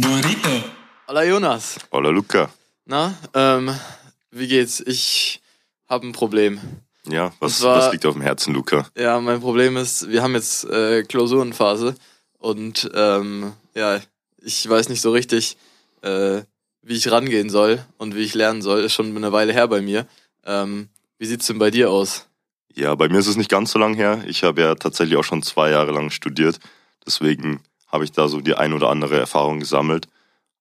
Burrito. Hola Jonas. Hola Luca. Na, ähm, wie geht's? Ich habe ein Problem. Ja, was, zwar- was liegt auf dem Herzen, Luca? Ja, mein Problem ist, wir haben jetzt äh, Klausurenphase und ähm, ja, ich weiß nicht so richtig, äh, wie ich rangehen soll und wie ich lernen soll. Ist schon eine Weile her bei mir. Ähm, wie sieht's denn bei dir aus? Ja, bei mir ist es nicht ganz so lang her. Ich habe ja tatsächlich auch schon zwei Jahre lang studiert. Deswegen habe ich da so die ein oder andere Erfahrung gesammelt.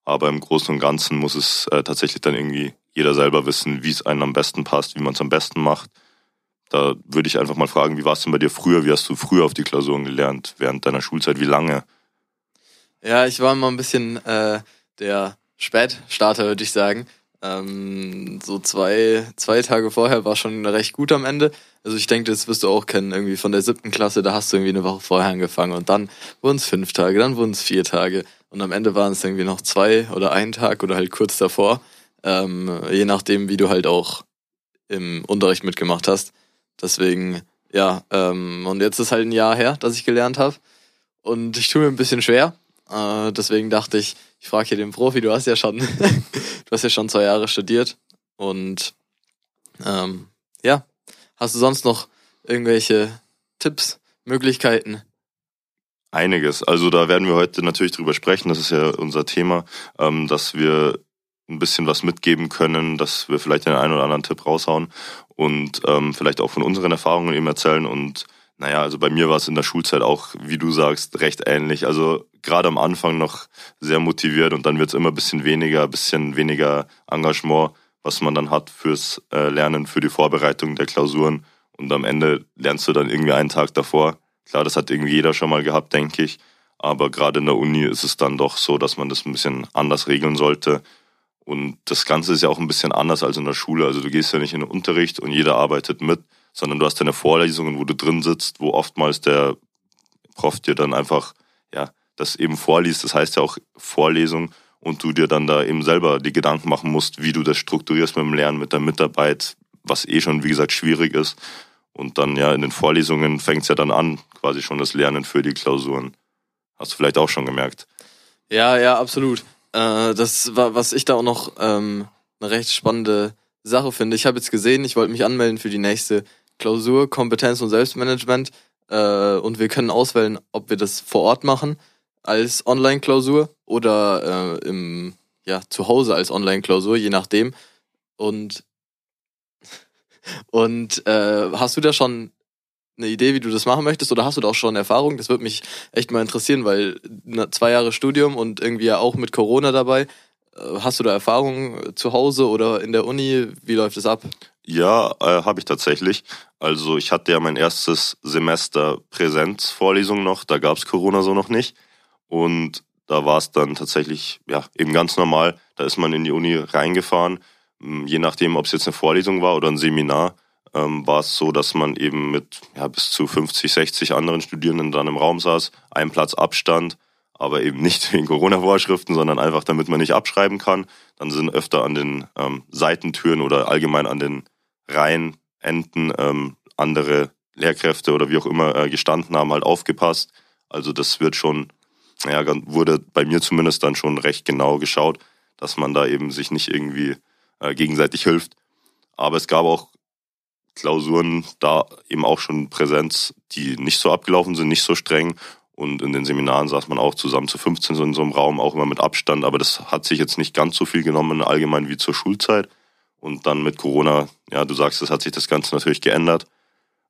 Aber im Großen und Ganzen muss es äh, tatsächlich dann irgendwie jeder selber wissen, wie es einem am besten passt, wie man es am besten macht. Da würde ich einfach mal fragen, wie war es denn bei dir früher? Wie hast du früher auf die Klausuren gelernt? Während deiner Schulzeit? Wie lange? Ja, ich war immer ein bisschen äh, der Spätstarter, würde ich sagen. Ähm, so zwei, zwei Tage vorher war schon recht gut am Ende. Also ich denke, das wirst du auch kennen, irgendwie von der siebten Klasse, da hast du irgendwie eine Woche vorher angefangen und dann wurden es fünf Tage, dann wurden es vier Tage und am Ende waren es irgendwie noch zwei oder ein Tag oder halt kurz davor. Ähm, je nachdem, wie du halt auch im Unterricht mitgemacht hast. Deswegen, ja, ähm, und jetzt ist halt ein Jahr her, dass ich gelernt habe. Und ich tue mir ein bisschen schwer. Äh, deswegen dachte ich, ich frage hier den Profi, du hast ja schon, du hast ja schon zwei Jahre studiert. Und ähm, ja, hast du sonst noch irgendwelche Tipps, Möglichkeiten? Einiges. Also da werden wir heute natürlich drüber sprechen. Das ist ja unser Thema, ähm, dass wir ein bisschen was mitgeben können, dass wir vielleicht den einen oder anderen Tipp raushauen und ähm, vielleicht auch von unseren Erfahrungen eben erzählen. Und naja, also bei mir war es in der Schulzeit auch, wie du sagst, recht ähnlich. Also gerade am Anfang noch sehr motiviert und dann wird es immer ein bisschen weniger, ein bisschen weniger Engagement, was man dann hat fürs äh, Lernen, für die Vorbereitung der Klausuren. Und am Ende lernst du dann irgendwie einen Tag davor. Klar, das hat irgendwie jeder schon mal gehabt, denke ich. Aber gerade in der Uni ist es dann doch so, dass man das ein bisschen anders regeln sollte. Und das Ganze ist ja auch ein bisschen anders als in der Schule. Also du gehst ja nicht in den Unterricht und jeder arbeitet mit, sondern du hast deine Vorlesungen, wo du drin sitzt, wo oftmals der Prof dir dann einfach, ja, das eben vorliest. Das heißt ja auch Vorlesung und du dir dann da eben selber die Gedanken machen musst, wie du das strukturierst mit dem Lernen, mit der Mitarbeit, was eh schon, wie gesagt, schwierig ist. Und dann ja in den Vorlesungen fängt es ja dann an, quasi schon das Lernen für die Klausuren. Hast du vielleicht auch schon gemerkt. Ja, ja, absolut. Äh, das war, was ich da auch noch ähm, eine recht spannende Sache finde. Ich habe jetzt gesehen, ich wollte mich anmelden für die nächste Klausur, Kompetenz und Selbstmanagement. Äh, und wir können auswählen, ob wir das vor Ort machen als Online-Klausur oder äh, im, ja, zu Hause als Online-Klausur, je nachdem. Und, und äh, hast du da schon eine Idee, wie du das machen möchtest, oder hast du da auch schon Erfahrung? Das würde mich echt mal interessieren, weil zwei Jahre Studium und irgendwie ja auch mit Corona dabei. Äh, Hast du da Erfahrung zu Hause oder in der Uni? Wie läuft es ab? Ja, äh, habe ich tatsächlich. Also ich hatte ja mein erstes Semester Präsenzvorlesung noch, da gab's Corona so noch nicht. Und da war es dann tatsächlich ja eben ganz normal. Da ist man in die Uni reingefahren. M, Je nachdem, ob es jetzt eine Vorlesung war oder ein Seminar, ähm, war es so, dass man eben mit ja, bis zu 50, 60 anderen Studierenden dann im Raum saß, ein Platz Abstand, aber eben nicht wegen Corona-Vorschriften, sondern einfach, damit man nicht abschreiben kann. Dann sind öfter an den ähm, Seitentüren oder allgemein an den Reihenenden ähm, andere Lehrkräfte oder wie auch immer äh, gestanden haben, halt aufgepasst. Also das wird schon, ja, wurde bei mir zumindest dann schon recht genau geschaut, dass man da eben sich nicht irgendwie äh, gegenseitig hilft. Aber es gab auch Klausuren da eben auch schon Präsenz, die nicht so abgelaufen sind, nicht so streng. Und in den Seminaren saß man auch zusammen zu 15 so in so einem Raum, auch immer mit Abstand. Aber das hat sich jetzt nicht ganz so viel genommen allgemein wie zur Schulzeit. Und dann mit Corona, ja, du sagst, es hat sich das Ganze natürlich geändert.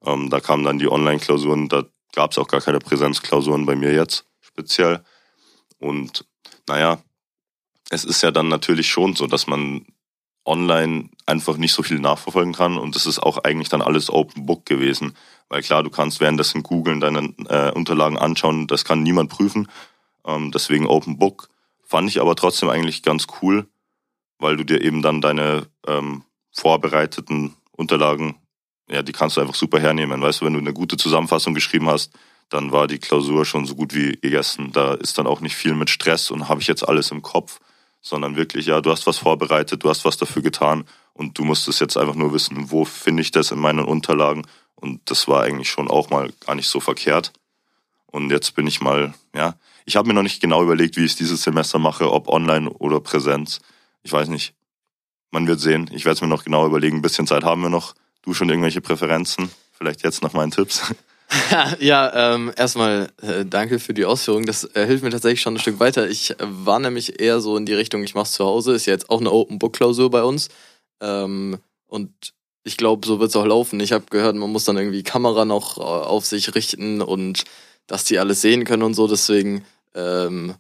Ähm, da kamen dann die Online-Klausuren, da gab es auch gar keine Präsenzklausuren bei mir jetzt speziell. Und naja, es ist ja dann natürlich schon so, dass man online einfach nicht so viel nachverfolgen kann und das ist auch eigentlich dann alles Open Book gewesen. Weil klar, du kannst währenddessen googeln, deine äh, Unterlagen anschauen, das kann niemand prüfen. Ähm, deswegen Open Book. Fand ich aber trotzdem eigentlich ganz cool, weil du dir eben dann deine ähm, vorbereiteten Unterlagen, ja, die kannst du einfach super hernehmen. Weißt du, wenn du eine gute Zusammenfassung geschrieben hast, dann war die Klausur schon so gut wie gegessen. Da ist dann auch nicht viel mit Stress und habe ich jetzt alles im Kopf, sondern wirklich, ja, du hast was vorbereitet, du hast was dafür getan und du musst es jetzt einfach nur wissen, wo finde ich das in meinen Unterlagen. Und das war eigentlich schon auch mal gar nicht so verkehrt. Und jetzt bin ich mal, ja, Ich habe mir noch nicht genau überlegt, wie ich es dieses Semester mache, ob online oder Präsenz. Ich weiß nicht. Man wird sehen. Ich werde es mir noch genau überlegen. Ein bisschen Zeit haben wir noch. Du schon irgendwelche Präferenzen? Vielleicht jetzt nach meinen Tipps. ja, ähm, erstmal äh, danke für die Ausführung. Das äh, hilft mir tatsächlich schon ein Stück weiter. Ich äh, war nämlich eher so in die Richtung, ich mache es zu Hause. Ist ja jetzt auch eine Open Book Klausur bei uns. Ähm, und ich glaube, so wird es auch laufen. Ich habe gehört, man muss dann irgendwie Kamera noch äh, auf sich richten und dass die alles sehen können und so. Deswegen, ähm,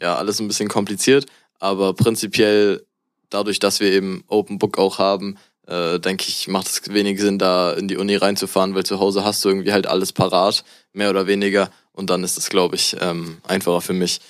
ja, alles ein bisschen kompliziert. Aber prinzipiell, dadurch, dass wir eben Open Book auch haben, äh, denke ich, macht es wenig Sinn, da in die Uni reinzufahren, weil zu Hause hast du irgendwie halt alles parat, mehr oder weniger. Und dann ist es, glaube ich, ähm, einfacher für mich.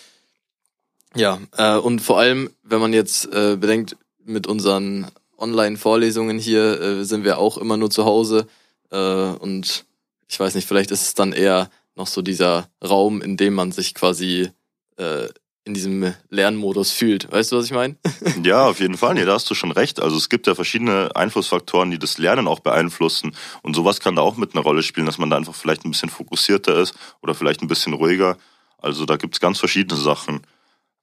Ja, äh, und vor allem, wenn man jetzt äh, bedenkt, mit unseren Online-Vorlesungen hier äh, sind wir auch immer nur zu Hause. Äh, und ich weiß nicht, vielleicht ist es dann eher noch so dieser Raum, in dem man sich quasi äh, in diesem Lernmodus fühlt. Weißt du, was ich meine? ja, auf jeden Fall. Nee, da hast du schon recht. Also es gibt ja verschiedene Einflussfaktoren, die das Lernen auch beeinflussen. Und sowas kann da auch mit einer Rolle spielen, dass man da einfach vielleicht ein bisschen fokussierter ist oder vielleicht ein bisschen ruhiger. Also da gibt's ganz verschiedene Sachen.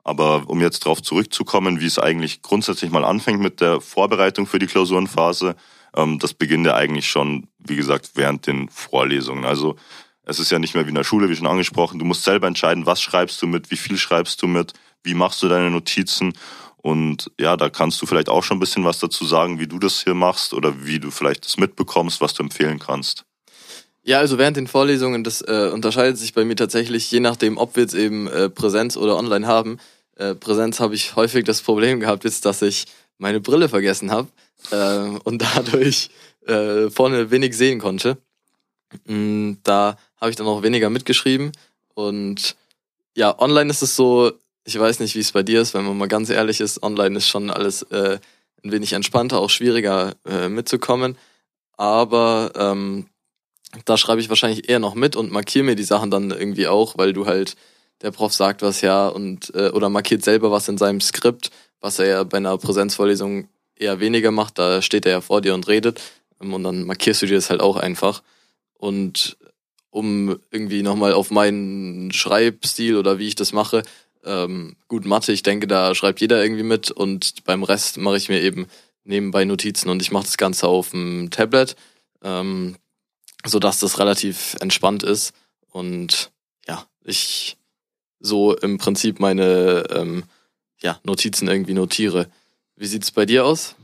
Aber um jetzt darauf zurückzukommen, wie es eigentlich grundsätzlich mal anfängt mit der Vorbereitung für die Klausurenphase, ähm, das beginnt ja eigentlich schon, wie gesagt, während den Vorlesungen. Also es ist ja nicht mehr wie in der Schule, wie schon angesprochen. Du musst selber entscheiden, was schreibst du mit, wie viel schreibst du mit, wie machst du deine Notizen. Und ja, da kannst du vielleicht auch schon ein bisschen was dazu sagen, wie du das hier machst oder wie du vielleicht das mitbekommst, was du empfehlen kannst. Ja, also während den Vorlesungen, das äh, unterscheidet sich bei mir tatsächlich, je nachdem, ob wir jetzt eben äh, Präsenz oder online haben. Äh, Präsenz habe ich häufig das Problem gehabt, jetzt, dass ich meine Brille vergessen habe äh, und dadurch äh, vorne wenig sehen konnte. Mm, da habe ich dann auch weniger mitgeschrieben. Und ja, online ist es so, ich weiß nicht, wie es bei dir ist, wenn man mal ganz ehrlich ist, online ist schon alles äh, ein wenig entspannter, auch schwieriger äh, mitzukommen. Aber ähm, da schreibe ich wahrscheinlich eher noch mit und markiere mir die Sachen dann irgendwie auch, weil du halt, der Prof sagt was ja und äh, oder markiert selber was in seinem Skript, was er ja bei einer Präsenzvorlesung eher weniger macht, da steht er ja vor dir und redet ähm, und dann markierst du dir das halt auch einfach. Und um irgendwie nochmal auf meinen Schreibstil oder wie ich das mache, ähm, gut, Mathe, ich denke, da schreibt jeder irgendwie mit und beim Rest mache ich mir eben nebenbei Notizen und ich mache das Ganze auf dem Tablet, ähm, sodass das relativ entspannt ist und ja, ich so im Prinzip meine ähm, ja, Notizen irgendwie notiere. Wie sieht's bei dir aus?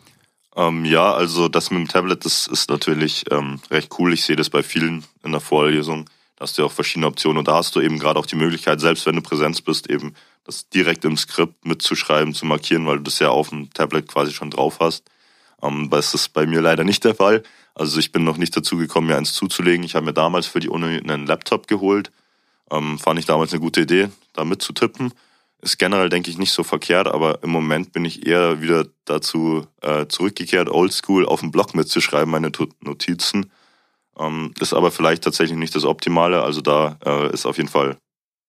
Ähm, ja, also das mit dem Tablet, das ist natürlich ähm, recht cool. Ich sehe das bei vielen in der Vorlesung. Da hast du ja auch verschiedene Optionen und da hast du eben gerade auch die Möglichkeit, selbst wenn du Präsenz bist, eben das direkt im Skript mitzuschreiben, zu markieren, weil du das ja auf dem Tablet quasi schon drauf hast. Ähm, das ist bei mir leider nicht der Fall. Also ich bin noch nicht dazu gekommen, mir eins zuzulegen. Ich habe mir damals für die Uni einen Laptop geholt. Ähm, fand ich damals eine gute Idee, da mitzutippen. Ist generell, denke ich, nicht so verkehrt, aber im Moment bin ich eher wieder dazu äh, zurückgekehrt, oldschool auf dem Blog mitzuschreiben, meine Notizen. Ähm, ist aber vielleicht tatsächlich nicht das Optimale. Also da äh, ist auf jeden Fall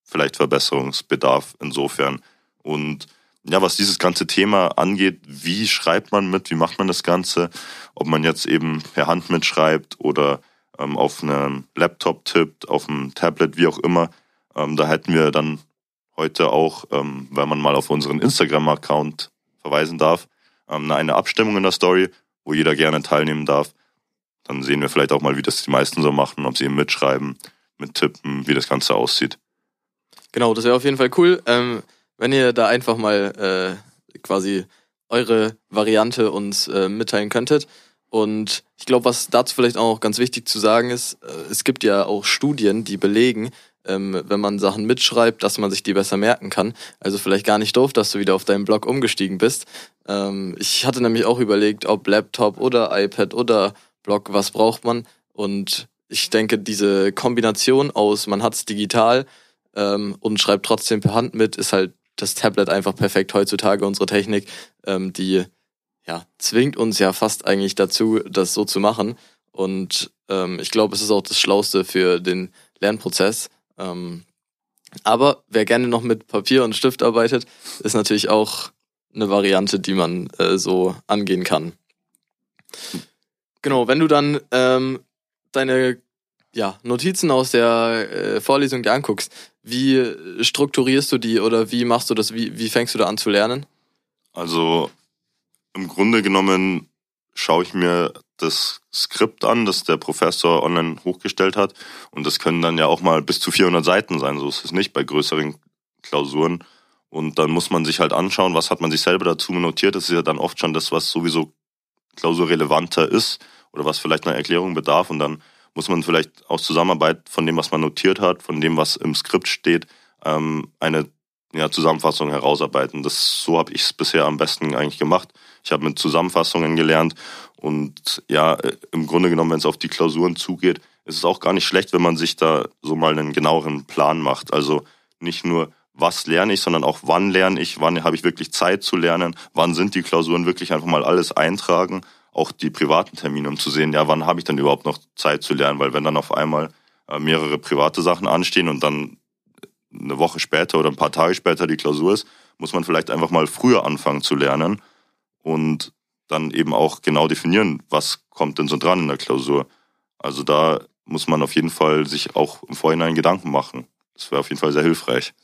vielleicht Verbesserungsbedarf insofern. Und ja, was dieses ganze Thema angeht, wie schreibt man mit, wie macht man das Ganze, ob man jetzt eben per Hand mitschreibt oder ähm, auf einem Laptop tippt, auf einem Tablet, wie auch immer, ähm, da hätten wir dann heute auch, ähm, wenn man mal auf unseren Instagram-Account verweisen darf, ähm, eine Abstimmung in der Story, wo jeder gerne teilnehmen darf. Dann sehen wir vielleicht auch mal, wie das die meisten so machen, ob sie eben mitschreiben, mittippen, wie das Ganze aussieht. Genau, das wäre auf jeden Fall cool, ähm, wenn ihr da einfach mal äh, quasi eure Variante uns äh, mitteilen könntet. Und ich glaube, was dazu vielleicht auch ganz wichtig zu sagen ist, äh, es gibt ja auch Studien, die belegen, ähm, wenn man Sachen mitschreibt, dass man sich die besser merken kann. Also vielleicht gar nicht doof, dass du wieder auf deinen Blog umgestiegen bist. Ähm, ich hatte nämlich auch überlegt, ob Laptop oder iPad oder Blog, was braucht man? Und ich denke, diese Kombination aus, man hat es digital ähm, und schreibt trotzdem per Hand mit, ist halt das Tablet einfach perfekt heutzutage, unsere Technik, ähm, die ja, zwingt uns ja fast eigentlich dazu, das so zu machen. Und ähm, ich glaube, es ist auch das Schlauste für den Lernprozess. Ähm, aber wer gerne noch mit Papier und Stift arbeitet, ist natürlich auch eine Variante, die man äh, so angehen kann. Genau, wenn du dann ähm, deine ja, Notizen aus der äh, Vorlesung dir anguckst, wie strukturierst du die oder wie machst du das? Wie, wie fängst du da an zu lernen? Also im Grunde genommen schaue ich mir das Skript an, das der Professor online hochgestellt hat. Und das können dann ja auch mal bis zu 400 Seiten sein. So ist es nicht bei größeren Klausuren. Und dann muss man sich halt anschauen, was hat man sich selber dazu notiert. Das ist ja dann oft schon das, was sowieso klausurrelevanter ist oder was vielleicht einer Erklärung bedarf. Und dann muss man vielleicht aus Zusammenarbeit von dem, was man notiert hat, von dem, was im Skript steht, ähm, eine ja, Zusammenfassung herausarbeiten. Das so habe ich es bisher am besten eigentlich gemacht. Ich habe mit Zusammenfassungen gelernt und ja, im Grunde genommen, wenn es auf die Klausuren zugeht, ist es auch gar nicht schlecht, wenn man sich da so mal einen genaueren Plan macht. Also nicht nur, was lerne ich, sondern auch, wann lerne ich, wann habe ich wirklich Zeit zu lernen, wann sind die Klausuren, wirklich einfach mal alles eintragen, auch die privaten Termine, um zu sehen, ja, wann habe ich denn überhaupt noch Zeit zu lernen, weil wenn dann auf einmal äh, mehrere private Sachen anstehen und dann eine Woche später oder ein paar Tage später die Klausur ist, muss man vielleicht einfach mal früher anfangen zu lernen und dann eben auch genau definieren, was kommt denn so dran in der Klausur. Also da muss man auf jeden Fall sich auch im Vorhinein Gedanken machen. Das wäre auf jeden Fall sehr hilfreich.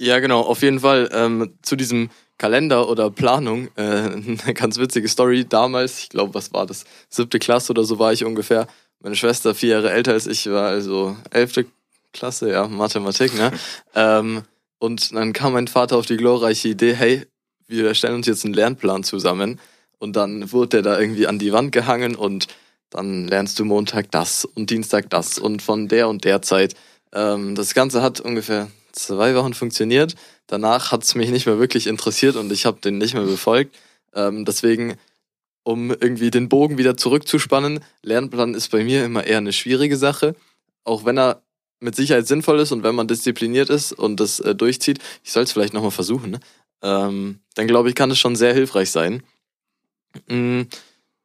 Ja, genau, auf jeden Fall. Ähm, zu diesem Kalender oder Planung, äh, eine ganz witzige Story. Damals, ich glaube, was war das? Siebte Klasse oder so war ich ungefähr. Meine Schwester, vier Jahre älter als ich, war also elfte Klasse, ja, Mathematik, ne? ähm, und dann kam mein Vater auf die glorreiche Idee, hey, wir stellen uns jetzt einen Lernplan zusammen. Und dann wurde der da irgendwie an die Wand gehangen und dann lernst du Montag das und Dienstag das und von der und der Zeit. Ähm, das Ganze hat ungefähr zwei Wochen funktioniert. Danach hat es mich nicht mehr wirklich interessiert und ich habe den nicht mehr befolgt. Ähm, deswegen, um irgendwie den Bogen wieder zurückzuspannen, Lernplan ist bei mir immer eher eine schwierige Sache. Auch wenn er mit Sicherheit sinnvoll ist und wenn man diszipliniert ist und das äh, durchzieht, ich soll es vielleicht nochmal versuchen, ne? Ähm, dann glaube ich, kann es schon sehr hilfreich sein. Mhm,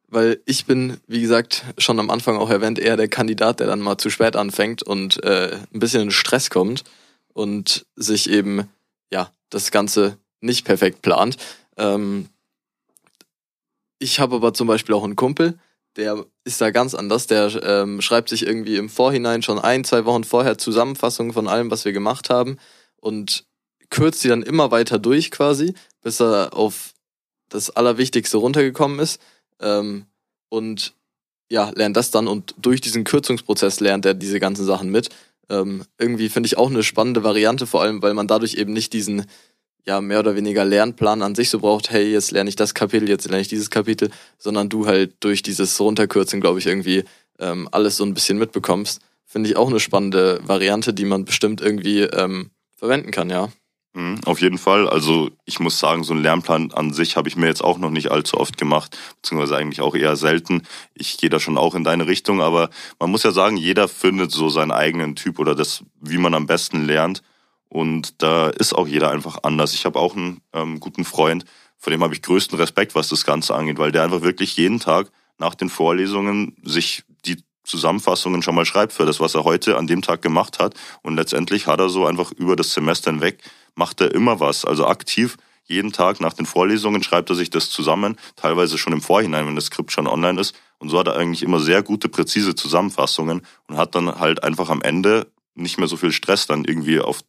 weil ich bin, wie gesagt, schon am Anfang auch erwähnt, eher der Kandidat, der dann mal zu spät anfängt und äh, ein bisschen in Stress kommt und sich eben, ja, das Ganze nicht perfekt plant. Ähm, ich habe aber zum Beispiel auch einen Kumpel, der ist da ganz anders. Der ähm, schreibt sich irgendwie im Vorhinein schon ein, zwei Wochen vorher Zusammenfassungen von allem, was wir gemacht haben und kürzt die dann immer weiter durch quasi, bis er auf das Allerwichtigste runtergekommen ist. Ähm, und ja, lernt das dann und durch diesen Kürzungsprozess lernt er diese ganzen Sachen mit. Ähm, irgendwie finde ich auch eine spannende Variante, vor allem, weil man dadurch eben nicht diesen ja mehr oder weniger Lernplan an sich so braucht, hey, jetzt lerne ich das Kapitel, jetzt lerne ich dieses Kapitel, sondern du halt durch dieses Runterkürzen, glaube ich, irgendwie ähm, alles so ein bisschen mitbekommst. Finde ich auch eine spannende Variante, die man bestimmt irgendwie ähm, verwenden kann, ja. Mhm, auf jeden Fall. Also ich muss sagen, so einen Lernplan an sich habe ich mir jetzt auch noch nicht allzu oft gemacht, beziehungsweise eigentlich auch eher selten. Ich gehe da schon auch in deine Richtung, aber man muss ja sagen, jeder findet so seinen eigenen Typ oder das, wie man am besten lernt. Und da ist auch jeder einfach anders. Ich habe auch einen ähm, guten Freund, vor dem habe ich größten Respekt, was das Ganze angeht, weil der einfach wirklich jeden Tag nach den Vorlesungen sich die Zusammenfassungen schon mal schreibt für das, was er heute an dem Tag gemacht hat. Und letztendlich hat er so einfach über das Semester hinweg, macht er immer was. Also aktiv jeden Tag nach den Vorlesungen schreibt er sich das zusammen, teilweise schon im Vorhinein, wenn das Skript schon online ist. Und so hat er eigentlich immer sehr gute, präzise Zusammenfassungen und hat dann halt einfach am Ende nicht mehr so viel Stress dann irgendwie auf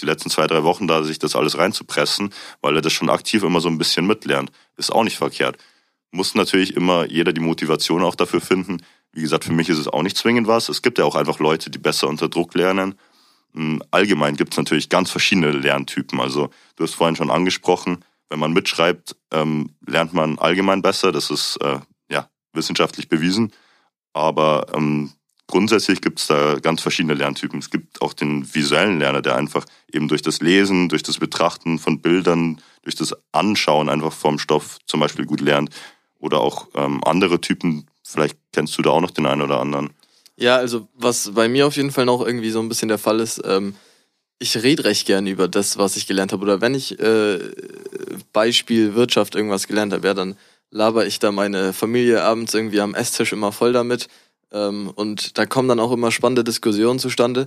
die letzten zwei, drei Wochen da, sich das alles reinzupressen, weil er das schon aktiv immer so ein bisschen mitlernt. Ist auch nicht verkehrt. Muss natürlich immer jeder die Motivation auch dafür finden. Wie gesagt, für mich ist es auch nicht zwingend was. Es gibt ja auch einfach Leute, die besser unter Druck lernen. Hm, allgemein gibt es natürlich ganz verschiedene Lerntypen. Also du hast vorhin schon angesprochen, wenn man mitschreibt, ähm, lernt man allgemein besser. Das ist äh, ja wissenschaftlich bewiesen. Aber ähm, grundsätzlich gibt es da ganz verschiedene Lerntypen. Es gibt auch den visuellen Lerner, der einfach eben durch das Lesen, durch das Betrachten von Bildern, durch das Anschauen einfach vom Stoff zum Beispiel gut lernt. Oder auch ähm, andere Typen, vielleicht kennst du da auch noch den einen oder anderen. Ja, also was bei mir auf jeden Fall noch irgendwie so ein bisschen der Fall ist, ähm, ich rede recht gerne über das, was ich gelernt habe. Oder wenn ich äh, Beispiel Wirtschaft irgendwas gelernt habe, ja, dann laber ich da meine Familie abends irgendwie am Esstisch immer voll damit ähm, und da kommen dann auch immer spannende Diskussionen zustande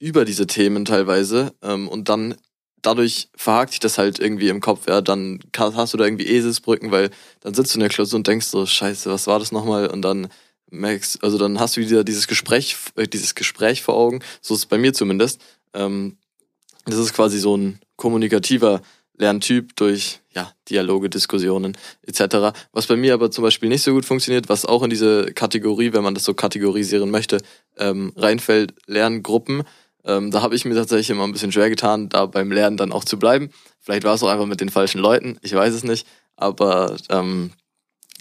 über diese Themen teilweise. Ähm, und dann dadurch verhakt sich das halt irgendwie im Kopf. Ja, dann hast du da irgendwie Eselsbrücken, weil dann sitzt du in der Klausur und denkst so, scheiße, was war das nochmal? Und dann merkst, also dann hast du wieder dieses Gespräch, äh, dieses Gespräch vor Augen. So ist es bei mir zumindest. Ähm, Das ist quasi so ein kommunikativer Lerntyp durch ja, Dialoge, Diskussionen etc. Was bei mir aber zum Beispiel nicht so gut funktioniert, was auch in diese Kategorie, wenn man das so kategorisieren möchte, ähm, reinfällt, Lerngruppen. Ähm, da habe ich mir tatsächlich immer ein bisschen schwer getan, da beim Lernen dann auch zu bleiben. Vielleicht war es auch einfach mit den falschen Leuten, ich weiß es nicht. Aber ähm,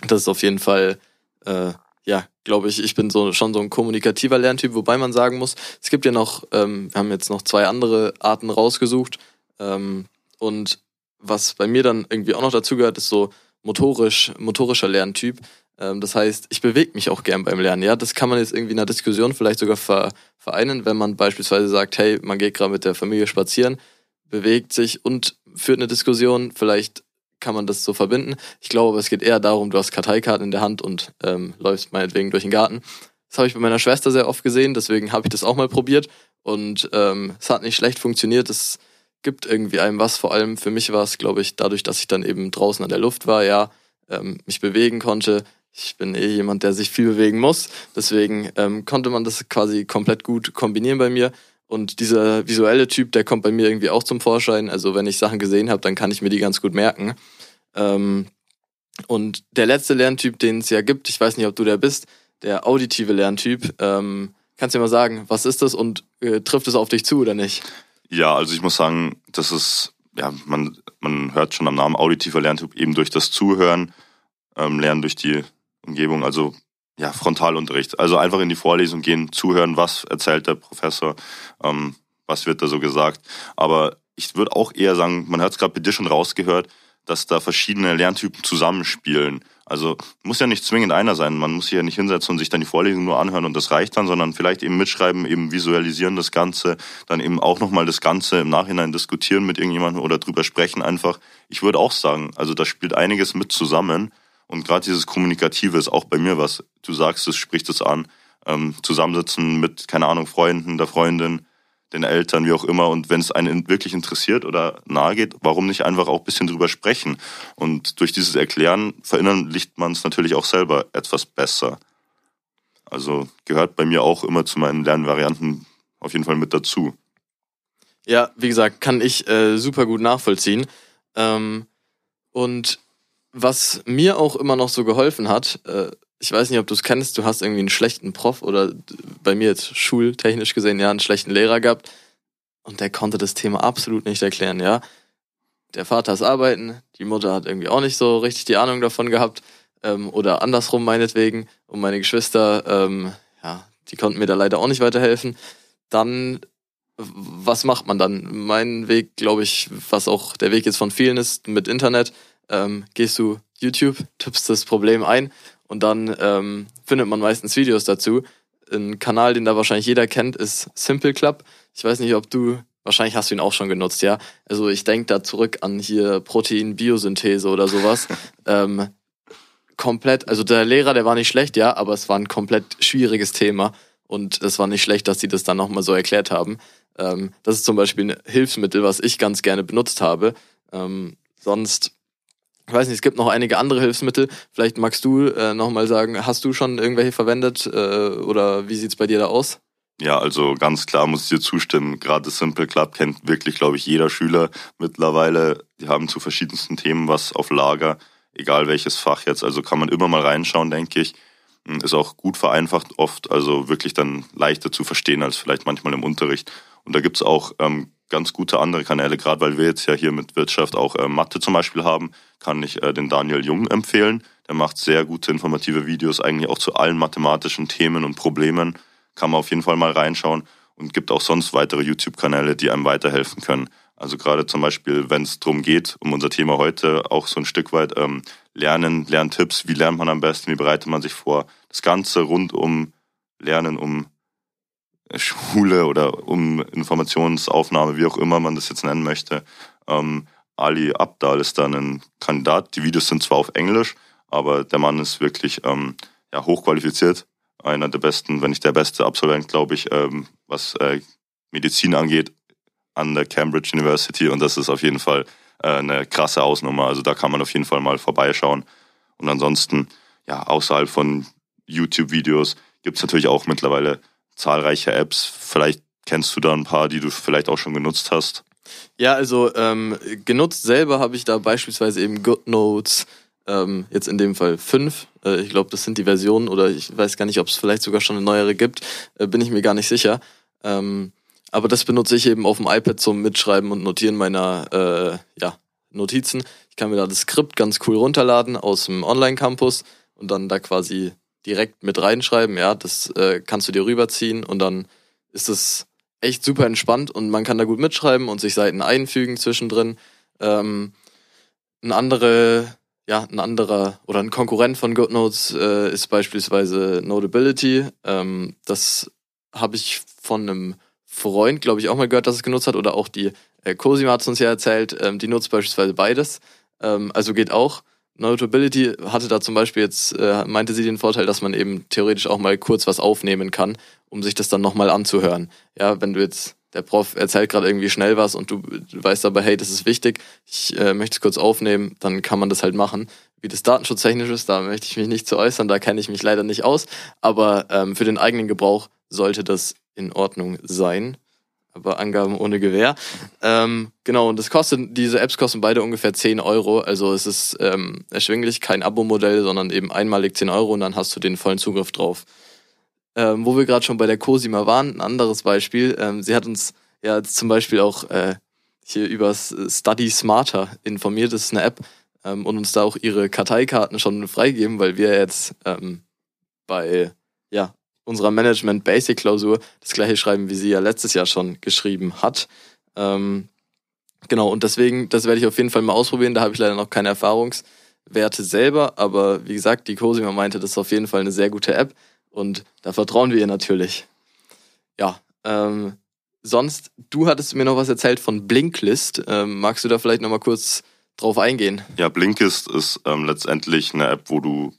das ist auf jeden Fall, äh, ja, glaube ich, ich bin so schon so ein kommunikativer Lerntyp, wobei man sagen muss, es gibt ja noch, ähm, wir haben jetzt noch zwei andere Arten rausgesucht. Ähm, und was bei mir dann irgendwie auch noch dazu gehört, ist so motorisch, motorischer Lerntyp. Ähm, das heißt, ich bewege mich auch gern beim Lernen. Ja, das kann man jetzt irgendwie in einer Diskussion vielleicht sogar vereinen, wenn man beispielsweise sagt, hey, man geht gerade mit der Familie spazieren, bewegt sich und führt eine Diskussion. Vielleicht kann man das so verbinden. Ich glaube, es geht eher darum, du hast Karteikarten in der Hand und ähm, läufst meinetwegen durch den Garten. Das habe ich bei meiner Schwester sehr oft gesehen, deswegen habe ich das auch mal probiert und ähm, es hat nicht schlecht funktioniert. Es gibt irgendwie einem was. Vor allem für mich war es, glaube ich, dadurch, dass ich dann eben draußen an der Luft war, ja, ähm, mich bewegen konnte. Ich bin eh jemand, der sich viel bewegen muss. Deswegen ähm, konnte man das quasi komplett gut kombinieren bei mir. Und dieser visuelle Typ, der kommt bei mir irgendwie auch zum Vorschein. Also wenn ich Sachen gesehen habe, dann kann ich mir die ganz gut merken. Ähm, und der letzte Lerntyp, den es ja gibt, ich weiß nicht, ob du der bist, der auditive Lerntyp. Ähm, kannst du mir mal sagen, was ist das und äh, trifft es auf dich zu oder nicht? Ja, also ich muss sagen, das ist, ja, man, man hört schon am Namen auditiver Lerntyp eben durch das Zuhören, ähm, Lernen durch die Umgebung, also ja, Frontalunterricht. Also einfach in die Vorlesung gehen, zuhören, was erzählt der Professor, ähm, was wird da so gesagt. Aber ich würde auch eher sagen, man hat es gerade bei dir schon rausgehört, dass da verschiedene Lerntypen zusammenspielen. Also muss ja nicht zwingend einer sein. Man muss sich ja nicht hinsetzen und sich dann die Vorlesung nur anhören und das reicht dann, sondern vielleicht eben mitschreiben, eben visualisieren das Ganze, dann eben auch nochmal das Ganze im Nachhinein diskutieren mit irgendjemandem oder drüber sprechen einfach. Ich würde auch sagen, also da spielt einiges mit zusammen und gerade dieses Kommunikative ist auch bei mir was. Du sagst es, sprichst es an. Ähm, zusammensitzen mit, keine Ahnung, Freunden, der Freundin, den Eltern, wie auch immer. Und wenn es einen wirklich interessiert oder nahe geht, warum nicht einfach auch ein bisschen drüber sprechen? Und durch dieses Erklären verinnerlicht man es natürlich auch selber etwas besser. Also gehört bei mir auch immer zu meinen Lernvarianten auf jeden Fall mit dazu. Ja, wie gesagt, kann ich äh, super gut nachvollziehen. Ähm, und was mir auch immer noch so geholfen hat, äh, ich weiß nicht, ob du es kennst, du hast irgendwie einen schlechten Prof oder bei mir jetzt schultechnisch gesehen ja einen schlechten Lehrer gehabt und der konnte das Thema absolut nicht erklären, ja. Der Vater ist arbeiten, die Mutter hat irgendwie auch nicht so richtig die Ahnung davon gehabt ähm, oder andersrum meinetwegen und meine Geschwister, ähm, ja, die konnten mir da leider auch nicht weiterhelfen. Dann, was macht man dann? Mein Weg, glaube ich, was auch der Weg jetzt von vielen ist mit Internet, ähm, gehst du YouTube, tippst das Problem ein und dann ähm, findet man meistens Videos dazu. Ein Kanal, den da wahrscheinlich jeder kennt, ist Simple Club. Ich weiß nicht, ob du, wahrscheinlich hast du ihn auch schon genutzt, ja. Also ich denke da zurück an hier Protein-Biosynthese oder sowas. ähm, komplett, also der Lehrer, der war nicht schlecht, ja, aber es war ein komplett schwieriges Thema. Und es war nicht schlecht, dass sie das dann nochmal so erklärt haben. Ähm, das ist zum Beispiel ein Hilfsmittel, was ich ganz gerne benutzt habe. Ähm, sonst ich weiß nicht, es gibt noch einige andere Hilfsmittel. Vielleicht magst du äh, nochmal sagen, hast du schon irgendwelche verwendet äh, oder wie sieht's bei dir da aus? Ja, also ganz klar muss ich dir zustimmen. Gerade Simple Club kennt wirklich, glaube ich, jeder Schüler mittlerweile. Die haben zu verschiedensten Themen was auf Lager, egal welches Fach jetzt. Also kann man immer mal reinschauen, denke ich. Hm, ist auch gut vereinfacht oft, also wirklich dann leichter zu verstehen als vielleicht manchmal im Unterricht. Und da gibt's auch ähm, ganz gute andere Kanäle, gerade weil wir jetzt ja hier mit Wirtschaft auch äh, Mathe zum Beispiel haben, kann ich äh, den Daniel Jung empfehlen. Der macht sehr gute informative Videos eigentlich auch zu allen mathematischen Themen und Problemen. Kann man auf jeden Fall mal reinschauen und gibt auch sonst weitere YouTube-Kanäle, die einem weiterhelfen können. Also gerade zum Beispiel, wenn es darum geht, um unser Thema heute auch so ein Stück weit ähm, Lernen, Lerntipps, wie lernt man am besten, wie bereitet man sich vor. Das Ganze rund um Lernen, um Schule oder um Informationsaufnahme, wie auch immer man das jetzt nennen möchte. Ähm, Ali Abdal ist dann ein Kandidat. Die Videos sind zwar auf Englisch, aber der Mann ist wirklich ähm, ja, hochqualifiziert. Einer der besten, wenn nicht der beste Absolvent, glaube ich, ähm, was äh, Medizin angeht, an der Cambridge University. Und das ist auf jeden Fall äh, eine krasse Ausnummer. Also da kann man auf jeden Fall mal vorbeischauen. Und ansonsten, ja, außerhalb von YouTube-Videos gibt es natürlich auch mittlerweile zahlreiche Apps. Vielleicht kennst du da ein paar, die du vielleicht auch schon genutzt hast. Ja, also ähm, genutzt selber habe ich da beispielsweise eben GoodNotes, ähm, jetzt in dem Fall fünf. Äh, ich glaube, das sind die Versionen oder ich weiß gar nicht, ob es vielleicht sogar schon eine neuere gibt. Äh, bin ich mir gar nicht sicher. Ähm, aber das benutze ich eben auf dem iPad zum Mitschreiben und Notieren meiner äh, ja, Notizen. Ich kann mir da das Skript ganz cool runterladen aus dem Online-Campus und dann da quasi direkt mit reinschreiben. Ja, das äh, kannst du dir rüberziehen und dann ist es echt super entspannt und man kann da gut mitschreiben und sich Seiten einfügen zwischendrin. Ähm, ein andere, ja, ein anderer oder ein Konkurrent von GoodNotes äh, ist beispielsweise Notability. Ähm, das habe ich von einem Freund, glaube ich, auch mal gehört, dass es genutzt hat oder auch die äh, Cosima hat es uns ja erzählt, ähm, die nutzt beispielsweise beides. Ähm, also geht auch. Notability hatte da zum Beispiel jetzt, äh, meinte sie den Vorteil, dass man eben theoretisch auch mal kurz was aufnehmen kann, um sich das dann nochmal anzuhören. Ja, wenn du jetzt, der Prof erzählt gerade irgendwie schnell was und du, du weißt aber, hey, das ist wichtig, ich äh, möchte es kurz aufnehmen, dann kann man das halt machen. Wie das datenschutztechnisch ist, da möchte ich mich nicht zu äußern, da kenne ich mich leider nicht aus, aber ähm, für den eigenen Gebrauch sollte das in Ordnung sein aber Angaben ohne Gewähr. Ähm, genau, und das kostet, diese Apps kosten beide ungefähr 10 Euro. Also es ist ähm, erschwinglich, kein Abo-Modell, sondern eben einmalig 10 Euro und dann hast du den vollen Zugriff drauf. Ähm, wo wir gerade schon bei der Cosima waren, ein anderes Beispiel. Ähm, sie hat uns ja zum Beispiel auch äh, hier über Study Smarter informiert. Das ist eine App ähm, und uns da auch ihre Karteikarten schon freigeben, weil wir jetzt ähm, bei ja, unserer Management Basic Klausur das gleiche schreiben, wie sie ja letztes Jahr schon geschrieben hat. Ähm, genau, und deswegen, das werde ich auf jeden Fall mal ausprobieren. Da habe ich leider noch keine Erfahrungswerte selber, aber wie gesagt, die Cosima meinte, das ist auf jeden Fall eine sehr gute App und da vertrauen wir ihr natürlich. Ja, ähm, sonst, du hattest mir noch was erzählt von Blinklist. Ähm, magst du da vielleicht nochmal kurz drauf eingehen? Ja, Blinkist ist ähm, letztendlich eine App, wo du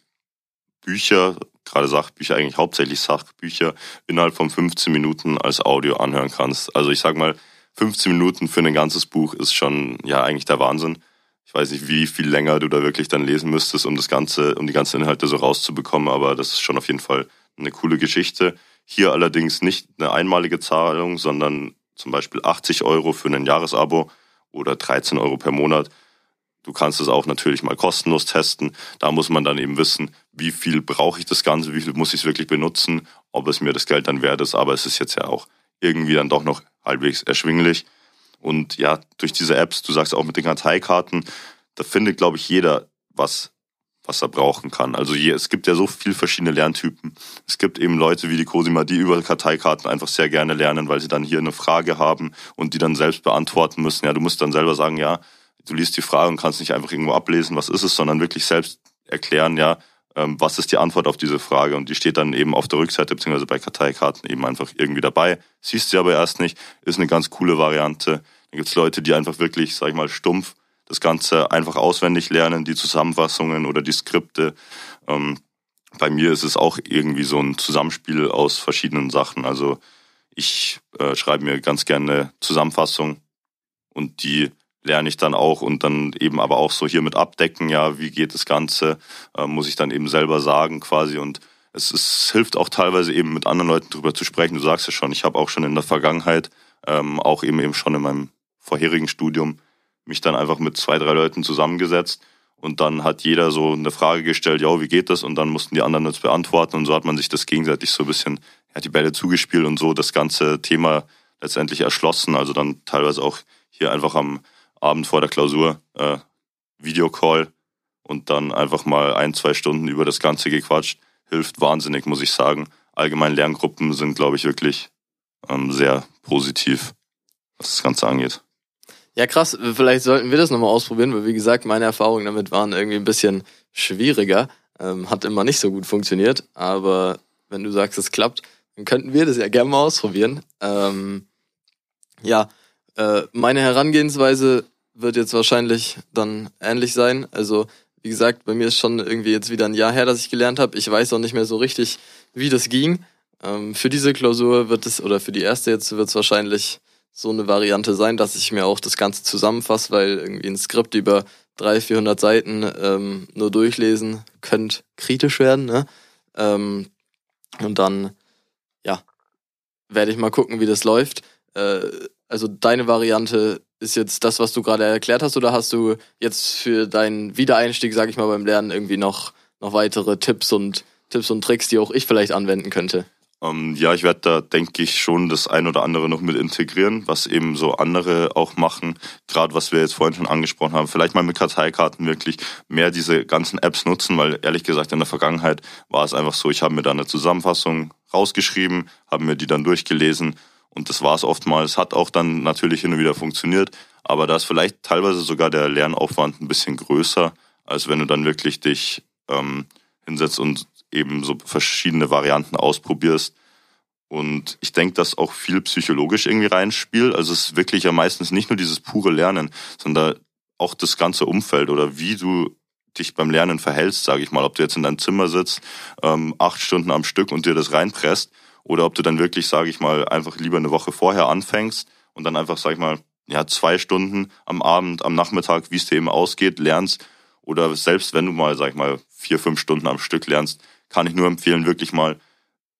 Bücher gerade Sachbücher, eigentlich hauptsächlich Sachbücher, innerhalb von 15 Minuten als Audio anhören kannst. Also ich sag mal, 15 Minuten für ein ganzes Buch ist schon ja eigentlich der Wahnsinn. Ich weiß nicht, wie viel länger du da wirklich dann lesen müsstest, um das Ganze, um die ganzen Inhalte so rauszubekommen, aber das ist schon auf jeden Fall eine coole Geschichte. Hier allerdings nicht eine einmalige Zahlung, sondern zum Beispiel 80 Euro für ein Jahresabo oder 13 Euro per Monat. Du kannst es auch natürlich mal kostenlos testen. Da muss man dann eben wissen, wie viel brauche ich das Ganze, wie viel muss ich es wirklich benutzen, ob es mir das Geld dann wert ist. Aber es ist jetzt ja auch irgendwie dann doch noch halbwegs erschwinglich. Und ja, durch diese Apps, du sagst auch mit den Karteikarten, da findet, glaube ich, jeder was, was er brauchen kann. Also je, es gibt ja so viele verschiedene Lerntypen. Es gibt eben Leute wie die Cosima, die über Karteikarten einfach sehr gerne lernen, weil sie dann hier eine Frage haben und die dann selbst beantworten müssen. Ja, du musst dann selber sagen, ja, du liest die Frage und kannst nicht einfach irgendwo ablesen, was ist es, sondern wirklich selbst erklären, ja, ähm, was ist die Antwort auf diese Frage? Und die steht dann eben auf der Rückseite beziehungsweise bei Karteikarten eben einfach irgendwie dabei. Siehst sie aber erst nicht, ist eine ganz coole Variante. Dann gibt's Leute, die einfach wirklich, sag ich mal, stumpf das Ganze einfach auswendig lernen, die Zusammenfassungen oder die Skripte. Ähm, bei mir ist es auch irgendwie so ein Zusammenspiel aus verschiedenen Sachen. Also ich äh, schreibe mir ganz gerne Zusammenfassung und die lerne ich dann auch und dann eben aber auch so hier mit abdecken, ja, wie geht das Ganze, äh, muss ich dann eben selber sagen quasi und es, es hilft auch teilweise eben mit anderen Leuten drüber zu sprechen. Du sagst ja schon, ich habe auch schon in der Vergangenheit, ähm, auch eben eben schon in meinem vorherigen Studium, mich dann einfach mit zwei, drei Leuten zusammengesetzt und dann hat jeder so eine Frage gestellt, ja, wie geht das? Und dann mussten die anderen das beantworten und so hat man sich das gegenseitig so ein bisschen, ja, die Bälle zugespielt und so das ganze Thema letztendlich erschlossen. Also dann teilweise auch hier einfach am Abend vor der Klausur äh, Videocall und dann einfach mal ein, zwei Stunden über das Ganze gequatscht. Hilft wahnsinnig, muss ich sagen. Allgemein Lerngruppen sind, glaube ich, wirklich ähm, sehr positiv, was das Ganze angeht. Ja, krass. Vielleicht sollten wir das nochmal ausprobieren, weil wie gesagt, meine Erfahrungen damit waren irgendwie ein bisschen schwieriger. Ähm, hat immer nicht so gut funktioniert. Aber wenn du sagst, es klappt, dann könnten wir das ja gerne mal ausprobieren. Ähm, ja, äh, meine Herangehensweise wird jetzt wahrscheinlich dann ähnlich sein. Also, wie gesagt, bei mir ist schon irgendwie jetzt wieder ein Jahr her, dass ich gelernt habe. Ich weiß auch nicht mehr so richtig, wie das ging. Ähm, für diese Klausur wird es, oder für die erste jetzt wird es wahrscheinlich so eine Variante sein, dass ich mir auch das Ganze zusammenfasse, weil irgendwie ein Skript über 300, 400 Seiten ähm, nur durchlesen könnte kritisch werden. Ne? Ähm, und dann, ja, werde ich mal gucken, wie das läuft. Äh, also deine Variante ist jetzt das, was du gerade erklärt hast, oder hast du jetzt für deinen Wiedereinstieg, sag ich mal, beim Lernen irgendwie noch, noch weitere Tipps und Tipps und Tricks, die auch ich vielleicht anwenden könnte? Ähm, ja, ich werde da, denke ich, schon das ein oder andere noch mit integrieren, was eben so andere auch machen. Gerade was wir jetzt vorhin schon angesprochen haben, vielleicht mal mit Karteikarten wirklich mehr diese ganzen Apps nutzen, weil ehrlich gesagt in der Vergangenheit war es einfach so, ich habe mir da eine Zusammenfassung rausgeschrieben, habe mir die dann durchgelesen und das war es oftmals. Hat auch dann natürlich hin und wieder funktioniert, aber da ist vielleicht teilweise sogar der Lernaufwand ein bisschen größer, als wenn du dann wirklich dich ähm, hinsetzt und eben so verschiedene Varianten ausprobierst. Und ich denke, dass auch viel psychologisch irgendwie reinspielt. Also es ist wirklich ja meistens nicht nur dieses pure Lernen, sondern auch das ganze Umfeld oder wie du dich beim Lernen verhältst, sage ich mal. Ob du jetzt in deinem Zimmer sitzt, ähm, acht Stunden am Stück und dir das reinpresst oder ob du dann wirklich, sage ich mal, einfach lieber eine Woche vorher anfängst und dann einfach, sage ich mal, ja, zwei Stunden am Abend, am Nachmittag, wie es dir eben ausgeht, lernst. Oder selbst wenn du mal, sag ich mal, vier, fünf Stunden am Stück lernst, kann ich nur empfehlen, wirklich mal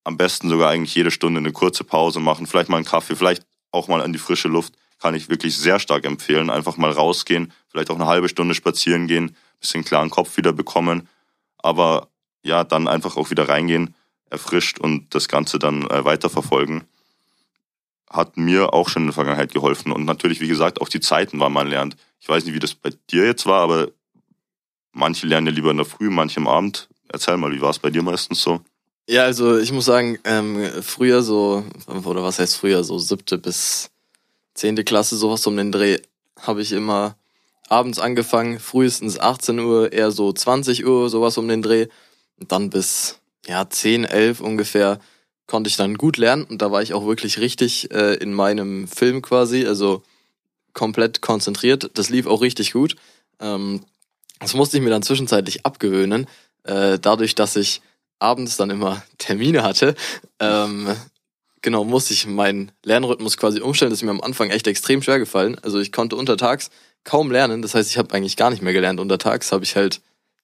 am besten sogar eigentlich jede Stunde eine kurze Pause machen, vielleicht mal einen Kaffee, vielleicht auch mal an die frische Luft, kann ich wirklich sehr stark empfehlen. Einfach mal rausgehen, vielleicht auch eine halbe Stunde spazieren gehen, bisschen klaren Kopf wieder bekommen, aber ja, dann einfach auch wieder reingehen, erfrischt und das Ganze dann äh, weiterverfolgen. Hat mir auch schon in der Vergangenheit geholfen. Und natürlich, wie gesagt, auch die Zeiten, wann man lernt. Ich weiß nicht, wie das bei dir jetzt war, aber manche lernen ja lieber in der Früh, manche am Abend. Erzähl mal, wie war es bei dir meistens so? Ja, also ich muss sagen, ähm, früher so, oder was heißt früher, so siebte bis zehnte Klasse, sowas um den Dreh, habe ich immer abends angefangen, frühestens 18 Uhr, eher so 20 Uhr, sowas um den Dreh. Und dann bis ja 10, 11 ungefähr konnte ich dann gut lernen und da war ich auch wirklich richtig äh, in meinem Film quasi, also komplett konzentriert. Das lief auch richtig gut. Ähm, das musste ich mir dann zwischenzeitlich abgewöhnen, äh, dadurch, dass ich abends dann immer Termine hatte. Ähm, genau, musste ich meinen Lernrhythmus quasi umstellen. Das ist mir am Anfang echt extrem schwer gefallen. Also ich konnte untertags kaum lernen. Das heißt, ich habe eigentlich gar nicht mehr gelernt. Untertags habe ich halt,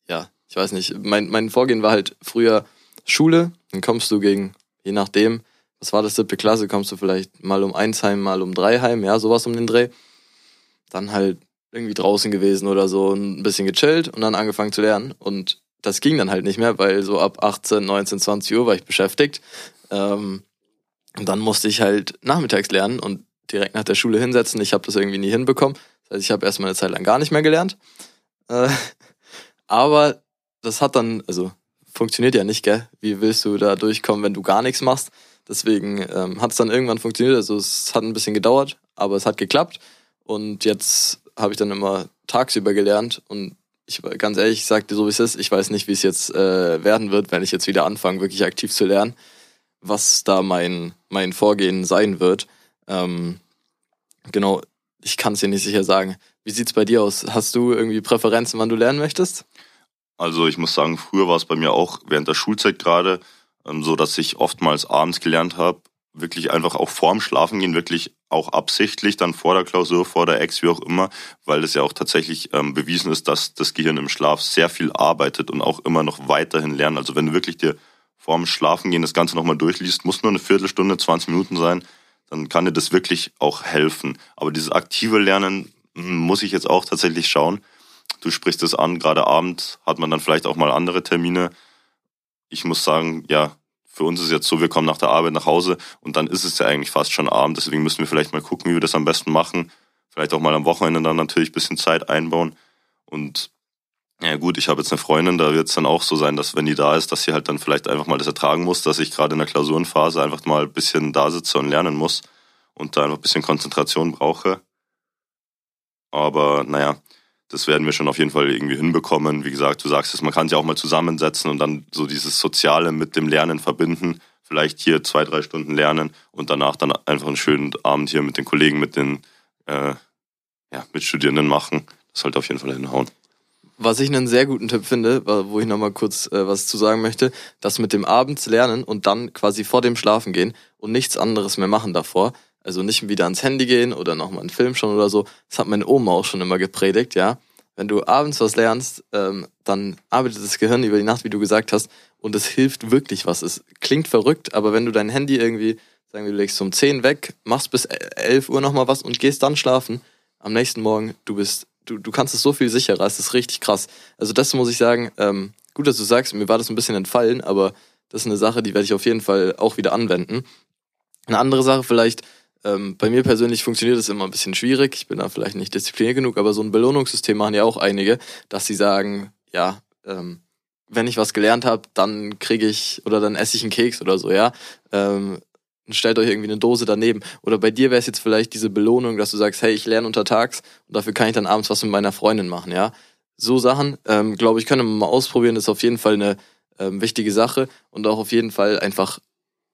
ja, ich weiß nicht, mein, mein Vorgehen war halt früher Schule. Dann kommst du gegen, je nachdem, was war das, siebte Klasse, kommst du vielleicht mal um eins heim, mal um drei heim, ja, sowas um den Dreh. Dann halt irgendwie draußen gewesen oder so, ein bisschen gechillt und dann angefangen zu lernen. Und das ging dann halt nicht mehr, weil so ab 18, 19, 20 Uhr war ich beschäftigt. Ähm, und dann musste ich halt nachmittags lernen und direkt nach der Schule hinsetzen. Ich habe das irgendwie nie hinbekommen. Das heißt, ich habe erstmal eine Zeit lang gar nicht mehr gelernt. Äh, aber das hat dann, also funktioniert ja nicht, gell? Wie willst du da durchkommen, wenn du gar nichts machst? Deswegen ähm, hat es dann irgendwann funktioniert. Also es hat ein bisschen gedauert, aber es hat geklappt. Und jetzt habe ich dann immer tagsüber gelernt und ich ganz ehrlich, ich sag dir so wie es ist, ich weiß nicht, wie es jetzt äh, werden wird, wenn ich jetzt wieder anfange, wirklich aktiv zu lernen, was da mein, mein Vorgehen sein wird. Ähm, genau, ich kann es dir nicht sicher sagen. Wie sieht's bei dir aus? Hast du irgendwie Präferenzen, wann du lernen möchtest? Also ich muss sagen, früher war es bei mir auch während der Schulzeit gerade ähm, so, dass ich oftmals abends gelernt habe, wirklich einfach auch vorm Schlafen gehen, wirklich auch absichtlich dann vor der Klausur, vor der Ex, wie auch immer, weil es ja auch tatsächlich ähm, bewiesen ist, dass das Gehirn im Schlaf sehr viel arbeitet und auch immer noch weiterhin lernt. Also wenn du wirklich dir vorm Schlafen gehen das Ganze nochmal durchliest, muss nur eine Viertelstunde, 20 Minuten sein, dann kann dir das wirklich auch helfen. Aber dieses aktive Lernen hm, muss ich jetzt auch tatsächlich schauen. Du sprichst es an, gerade abends hat man dann vielleicht auch mal andere Termine. Ich muss sagen, ja, für uns ist jetzt so, wir kommen nach der Arbeit nach Hause und dann ist es ja eigentlich fast schon Abend. Deswegen müssen wir vielleicht mal gucken, wie wir das am besten machen. Vielleicht auch mal am Wochenende dann natürlich ein bisschen Zeit einbauen. Und ja gut, ich habe jetzt eine Freundin, da wird es dann auch so sein, dass wenn die da ist, dass sie halt dann vielleicht einfach mal das ertragen muss, dass ich gerade in der Klausurenphase einfach mal ein bisschen da sitze und lernen muss und da einfach ein bisschen Konzentration brauche. Aber naja, das werden wir schon auf jeden Fall irgendwie hinbekommen. Wie gesagt, du sagst es, man kann sich auch mal zusammensetzen und dann so dieses Soziale mit dem Lernen verbinden. Vielleicht hier zwei, drei Stunden lernen und danach dann einfach einen schönen Abend hier mit den Kollegen, mit den äh, ja, Mitstudierenden machen. Das sollte auf jeden Fall hinhauen. Was ich einen sehr guten Tipp finde, wo ich nochmal kurz äh, was zu sagen möchte, das mit dem Abends lernen und dann quasi vor dem Schlafen gehen und nichts anderes mehr machen davor. Also nicht wieder ans Handy gehen oder nochmal einen Film schon oder so. Das hat meine Oma auch schon immer gepredigt, ja. Wenn du abends was lernst, ähm, dann arbeitet das Gehirn über die Nacht, wie du gesagt hast, und es hilft wirklich was. Es klingt verrückt, aber wenn du dein Handy irgendwie, sagen wir, du legst um 10 weg, machst bis 11 Uhr nochmal was und gehst dann schlafen, am nächsten Morgen, du bist, du, du kannst es so viel sicherer, es ist richtig krass. Also das muss ich sagen, ähm, gut, dass du sagst, mir war das ein bisschen entfallen, aber das ist eine Sache, die werde ich auf jeden Fall auch wieder anwenden. Eine andere Sache vielleicht, ähm, bei mir persönlich funktioniert das immer ein bisschen schwierig. Ich bin da vielleicht nicht diszipliniert genug, aber so ein Belohnungssystem machen ja auch einige, dass sie sagen, ja, ähm, wenn ich was gelernt habe, dann kriege ich oder dann esse ich einen Keks oder so, ja. Ähm, stellt euch irgendwie eine Dose daneben. Oder bei dir wäre es jetzt vielleicht diese Belohnung, dass du sagst, hey, ich lerne untertags und dafür kann ich dann abends was mit meiner Freundin machen, ja. So Sachen, ähm, glaube ich, können wir mal ausprobieren. Das ist auf jeden Fall eine ähm, wichtige Sache und auch auf jeden Fall einfach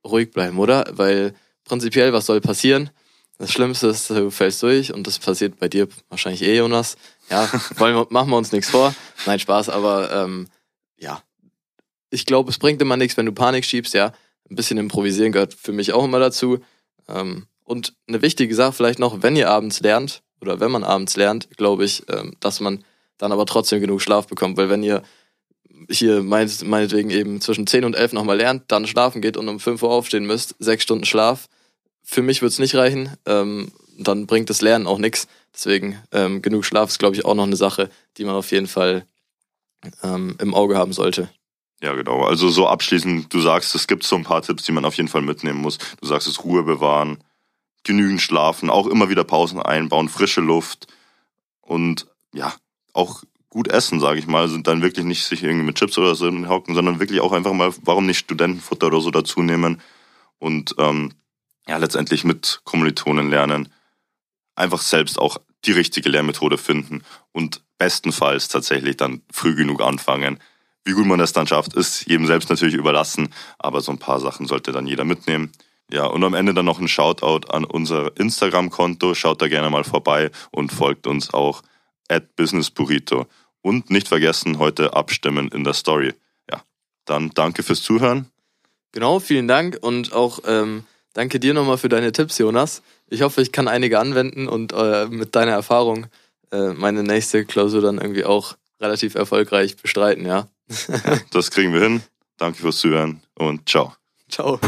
ruhig bleiben, oder? Weil prinzipiell, was soll passieren? Das Schlimmste ist, du fällst durch und das passiert bei dir wahrscheinlich eh, Jonas. Ja, wollen, machen wir uns nichts vor. Nein, Spaß, aber ähm, ja, ich glaube, es bringt immer nichts, wenn du Panik schiebst, ja. Ein bisschen improvisieren gehört für mich auch immer dazu. Ähm, und eine wichtige Sache vielleicht noch, wenn ihr abends lernt, oder wenn man abends lernt, glaube ich, ähm, dass man dann aber trotzdem genug Schlaf bekommt. Weil wenn ihr hier meinetwegen eben zwischen 10 und 11 nochmal lernt, dann schlafen geht und um 5 Uhr aufstehen müsst, sechs Stunden Schlaf, für mich wird's nicht reichen. Ähm, dann bringt das Lernen auch nichts. Deswegen ähm, genug Schlaf ist, glaube ich, auch noch eine Sache, die man auf jeden Fall ähm, im Auge haben sollte. Ja, genau. Also so abschließend, du sagst, es gibt so ein paar Tipps, die man auf jeden Fall mitnehmen muss. Du sagst es Ruhe bewahren, genügend schlafen, auch immer wieder Pausen einbauen, frische Luft und ja, auch gut essen, sage ich mal, sind dann wirklich nicht sich irgendwie mit Chips oder so hocken, sondern wirklich auch einfach mal, warum nicht Studentenfutter oder so dazu nehmen und ähm, ja, letztendlich mit Kommilitonen lernen. Einfach selbst auch die richtige Lehrmethode finden und bestenfalls tatsächlich dann früh genug anfangen. Wie gut man das dann schafft, ist jedem selbst natürlich überlassen, aber so ein paar Sachen sollte dann jeder mitnehmen. Ja, und am Ende dann noch ein Shoutout an unser Instagram-Konto. Schaut da gerne mal vorbei und folgt uns auch at businessburrito. Und nicht vergessen, heute abstimmen in der Story. Ja, dann danke fürs Zuhören. Genau, vielen Dank und auch ähm, danke dir nochmal für deine Tipps, Jonas. Ich hoffe, ich kann einige anwenden und äh, mit deiner Erfahrung äh, meine nächste Klausur dann irgendwie auch relativ erfolgreich bestreiten, ja. ja das kriegen wir hin. Danke fürs Zuhören und ciao. Ciao.